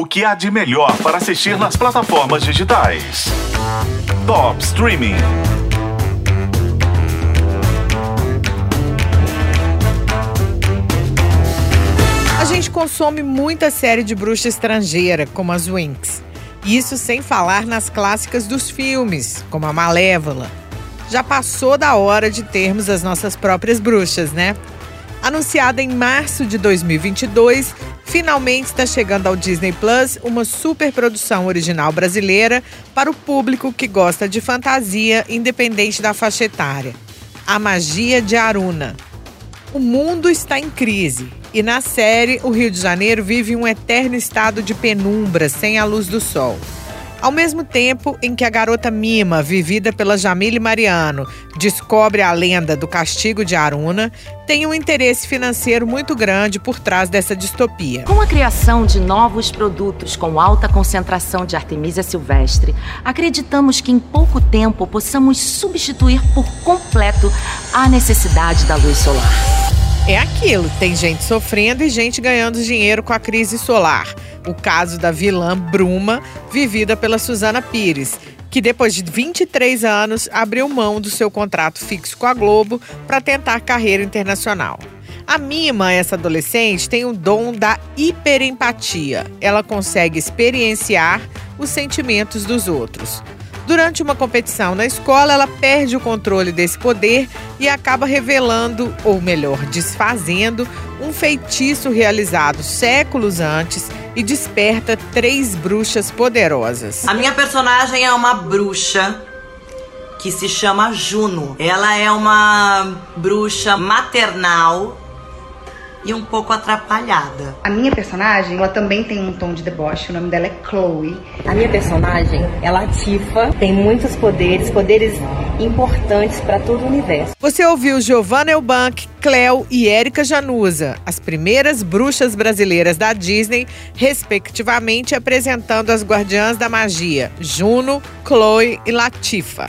O que há de melhor para assistir nas plataformas digitais? Top Streaming. A gente consome muita série de bruxa estrangeira, como as Winx. Isso sem falar nas clássicas dos filmes, como a Malévola. Já passou da hora de termos as nossas próprias bruxas, né? Anunciada em março de 2022, finalmente está chegando ao Disney Plus uma superprodução original brasileira para o público que gosta de fantasia, independente da faixa etária. A Magia de Aruna. O mundo está em crise e na série o Rio de Janeiro vive um eterno estado de penumbra sem a luz do sol. Ao mesmo tempo em que a garota Mima, vivida pela Jamile Mariano, descobre a lenda do castigo de Aruna, tem um interesse financeiro muito grande por trás dessa distopia. Com a criação de novos produtos com alta concentração de Artemisia silvestre, acreditamos que em pouco tempo possamos substituir por completo a necessidade da luz solar. É aquilo, tem gente sofrendo e gente ganhando dinheiro com a crise solar o caso da vilã Bruma, vivida pela Suzana Pires, que depois de 23 anos abriu mão do seu contrato fixo com a Globo para tentar carreira internacional. A Mima, essa adolescente, tem o dom da hiperempatia. Ela consegue experienciar os sentimentos dos outros. Durante uma competição na escola, ela perde o controle desse poder e acaba revelando, ou melhor, desfazendo, um feitiço realizado séculos antes e desperta três bruxas poderosas. A minha personagem é uma bruxa que se chama Juno. Ela é uma bruxa maternal e um pouco atrapalhada. A minha personagem, ela também tem um tom de deboche, o nome dela é Chloe. A minha personagem é Latifa, tem muitos poderes, poderes importantes para todo o universo. Você ouviu Giovanna Elbank, Cleo e Érica Januza, as primeiras bruxas brasileiras da Disney, respectivamente apresentando as guardiãs da magia, Juno, Chloe e Latifa.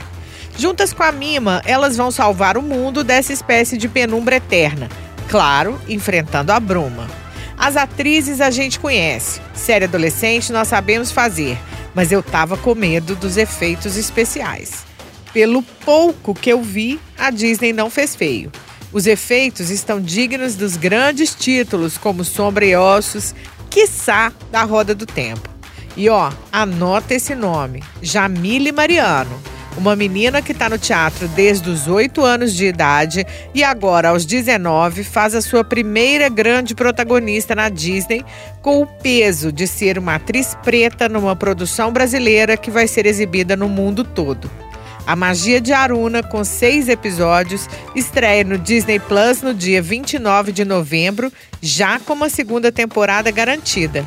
Juntas com a Mima, elas vão salvar o mundo dessa espécie de penumbra eterna claro, enfrentando a bruma. As atrizes a gente conhece, série adolescente nós sabemos fazer, mas eu tava com medo dos efeitos especiais. Pelo pouco que eu vi, a Disney não fez feio. Os efeitos estão dignos dos grandes títulos como Sombra e Ossos, quiçá da Roda do Tempo. E ó, anota esse nome: Jamile Mariano uma menina que está no teatro desde os 8 anos de idade e agora, aos 19, faz a sua primeira grande protagonista na Disney, com o peso de ser uma atriz preta numa produção brasileira que vai ser exibida no mundo todo. A Magia de Aruna, com seis episódios, estreia no Disney Plus no dia 29 de novembro, já com uma segunda temporada garantida.